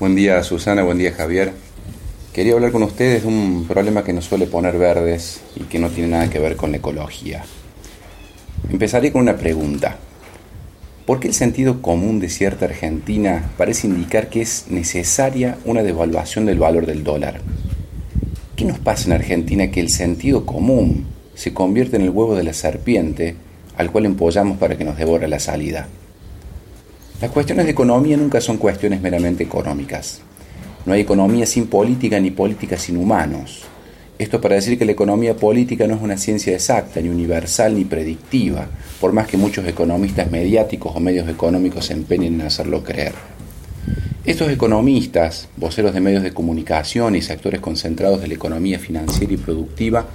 Buen día Susana, buen día Javier. Quería hablar con ustedes de un problema que nos suele poner verdes y que no tiene nada que ver con la ecología. Empezaré con una pregunta. ¿Por qué el sentido común de cierta Argentina parece indicar que es necesaria una devaluación del valor del dólar? ¿Qué nos pasa en Argentina que el sentido común se convierte en el huevo de la serpiente al cual empollamos para que nos devore la salida? Las cuestiones de economía nunca son cuestiones meramente económicas. No hay economía sin política ni política sin humanos. Esto para decir que la economía política no es una ciencia exacta, ni universal, ni predictiva, por más que muchos economistas mediáticos o medios económicos se empeñen en hacerlo creer. Estos economistas, voceros de medios de comunicación y sectores concentrados de la economía financiera y productiva,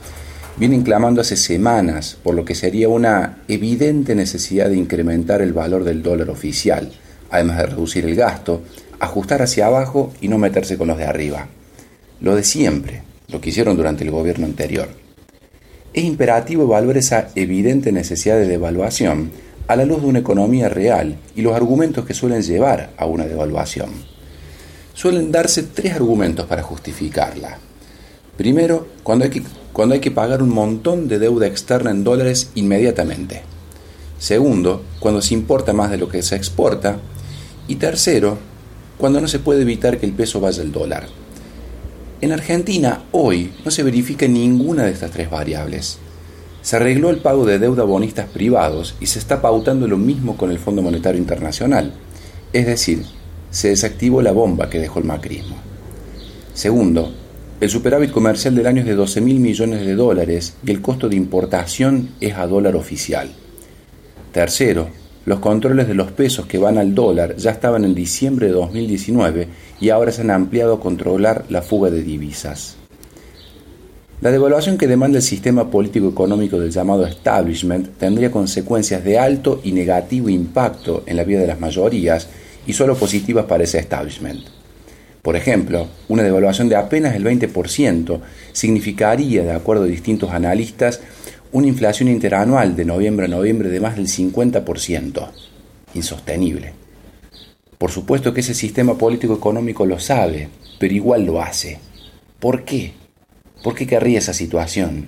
vienen clamando hace semanas por lo que sería una evidente necesidad de incrementar el valor del dólar oficial, además de reducir el gasto, ajustar hacia abajo y no meterse con los de arriba. Lo de siempre, lo que hicieron durante el gobierno anterior. Es imperativo evaluar esa evidente necesidad de devaluación a la luz de una economía real y los argumentos que suelen llevar a una devaluación. Suelen darse tres argumentos para justificarla. Primero, cuando hay que cuando hay que pagar un montón de deuda externa en dólares inmediatamente. Segundo, cuando se importa más de lo que se exporta. Y tercero, cuando no se puede evitar que el peso vaya al dólar. En Argentina, hoy, no se verifica ninguna de estas tres variables. Se arregló el pago de deuda a bonistas privados y se está pautando lo mismo con el Fondo Monetario Internacional. Es decir, se desactivó la bomba que dejó el macrismo. Segundo, el superávit comercial del año es de 12 mil millones de dólares y el costo de importación es a dólar oficial. Tercero, los controles de los pesos que van al dólar ya estaban en diciembre de 2019 y ahora se han ampliado a controlar la fuga de divisas. La devaluación que demanda el sistema político-económico del llamado establishment tendría consecuencias de alto y negativo impacto en la vida de las mayorías y solo positivas para ese establishment. Por ejemplo, una devaluación de apenas el 20% significaría, de acuerdo a distintos analistas, una inflación interanual de noviembre a noviembre de más del 50%. Insostenible. Por supuesto que ese sistema político económico lo sabe, pero igual lo hace. ¿Por qué? ¿Por qué querría esa situación?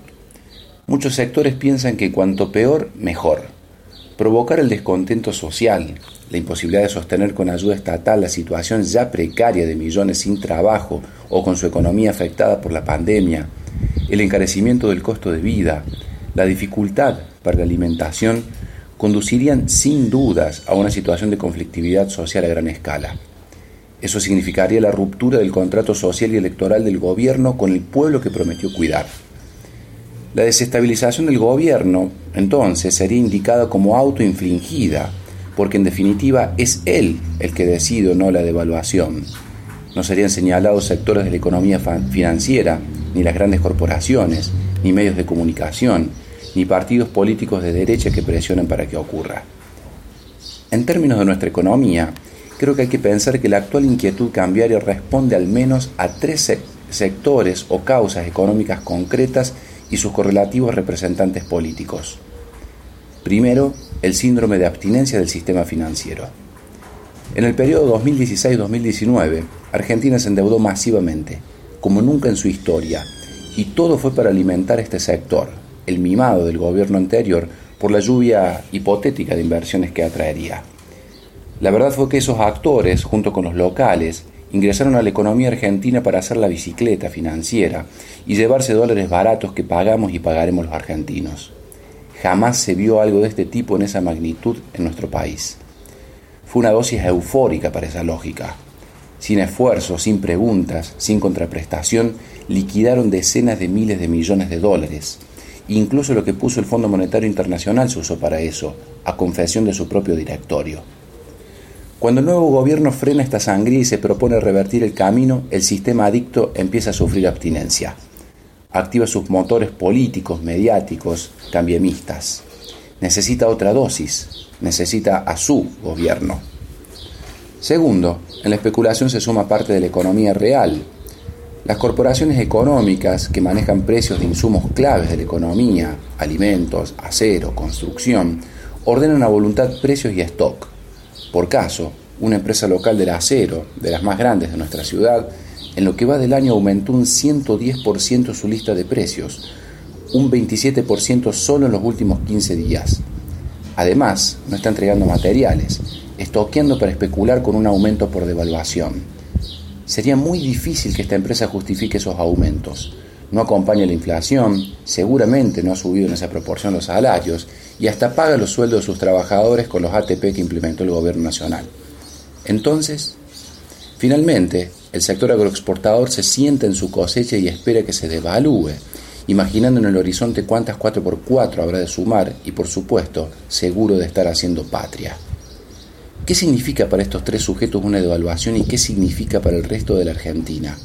Muchos sectores piensan que cuanto peor, mejor provocar el descontento social, la imposibilidad de sostener con ayuda estatal la situación ya precaria de millones sin trabajo o con su economía afectada por la pandemia, el encarecimiento del costo de vida, la dificultad para la alimentación, conducirían sin dudas a una situación de conflictividad social a gran escala. Eso significaría la ruptura del contrato social y electoral del gobierno con el pueblo que prometió cuidar. La desestabilización del gobierno, entonces, sería indicada como autoinfligida, porque en definitiva es él el que decide o no la devaluación. No serían señalados sectores de la economía financiera, ni las grandes corporaciones, ni medios de comunicación, ni partidos políticos de derecha que presionen para que ocurra. En términos de nuestra economía, creo que hay que pensar que la actual inquietud cambiaria responde al menos a tres sectores o causas económicas concretas y sus correlativos representantes políticos. Primero, el síndrome de abstinencia del sistema financiero. En el periodo 2016-2019, Argentina se endeudó masivamente, como nunca en su historia, y todo fue para alimentar este sector, el mimado del gobierno anterior, por la lluvia hipotética de inversiones que atraería. La verdad fue que esos actores, junto con los locales, ingresaron a la economía argentina para hacer la bicicleta financiera y llevarse dólares baratos que pagamos y pagaremos los argentinos. Jamás se vio algo de este tipo en esa magnitud en nuestro país. Fue una dosis eufórica para esa lógica. Sin esfuerzo, sin preguntas, sin contraprestación, liquidaron decenas de miles de millones de dólares. Incluso lo que puso el Fondo Monetario Internacional se usó para eso, a confesión de su propio directorio. Cuando el nuevo gobierno frena esta sangría y se propone revertir el camino, el sistema adicto empieza a sufrir abstinencia. Activa sus motores políticos, mediáticos, cambiemistas. Necesita otra dosis, necesita a su gobierno. Segundo, en la especulación se suma parte de la economía real. Las corporaciones económicas que manejan precios de insumos claves de la economía, alimentos, acero, construcción, ordenan a voluntad precios y stock por caso, una empresa local del acero, de las más grandes de nuestra ciudad, en lo que va del año aumentó un 110% su lista de precios, un 27% solo en los últimos 15 días. Además, no está entregando materiales, estoqueando para especular con un aumento por devaluación. Sería muy difícil que esta empresa justifique esos aumentos. No acompaña la inflación, seguramente no ha subido en esa proporción los salarios y hasta paga los sueldos de sus trabajadores con los ATP que implementó el gobierno nacional. Entonces, finalmente, el sector agroexportador se sienta en su cosecha y espera que se devalúe, imaginando en el horizonte cuántas 4x4 habrá de sumar y, por supuesto, seguro de estar haciendo patria. ¿Qué significa para estos tres sujetos una devaluación y qué significa para el resto de la Argentina?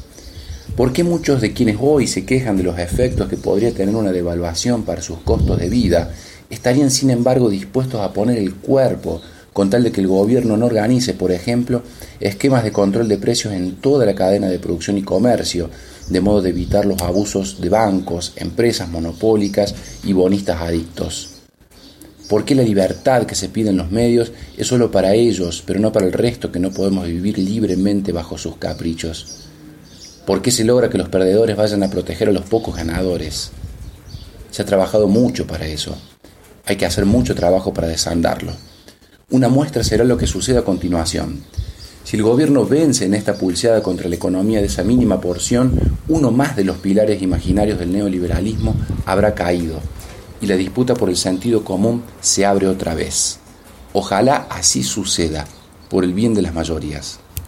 ¿Por qué muchos de quienes hoy se quejan de los efectos que podría tener una devaluación para sus costos de vida estarían sin embargo dispuestos a poner el cuerpo con tal de que el gobierno no organice, por ejemplo, esquemas de control de precios en toda la cadena de producción y comercio, de modo de evitar los abusos de bancos, empresas monopólicas y bonistas adictos. ¿Por qué la libertad que se pide en los medios es solo para ellos, pero no para el resto que no podemos vivir libremente bajo sus caprichos? ¿Por qué se logra que los perdedores vayan a proteger a los pocos ganadores? Se ha trabajado mucho para eso. Hay que hacer mucho trabajo para desandarlo. Una muestra será lo que sucede a continuación. Si el gobierno vence en esta pulseada contra la economía de esa mínima porción, uno más de los pilares imaginarios del neoliberalismo habrá caído y la disputa por el sentido común se abre otra vez. Ojalá así suceda, por el bien de las mayorías.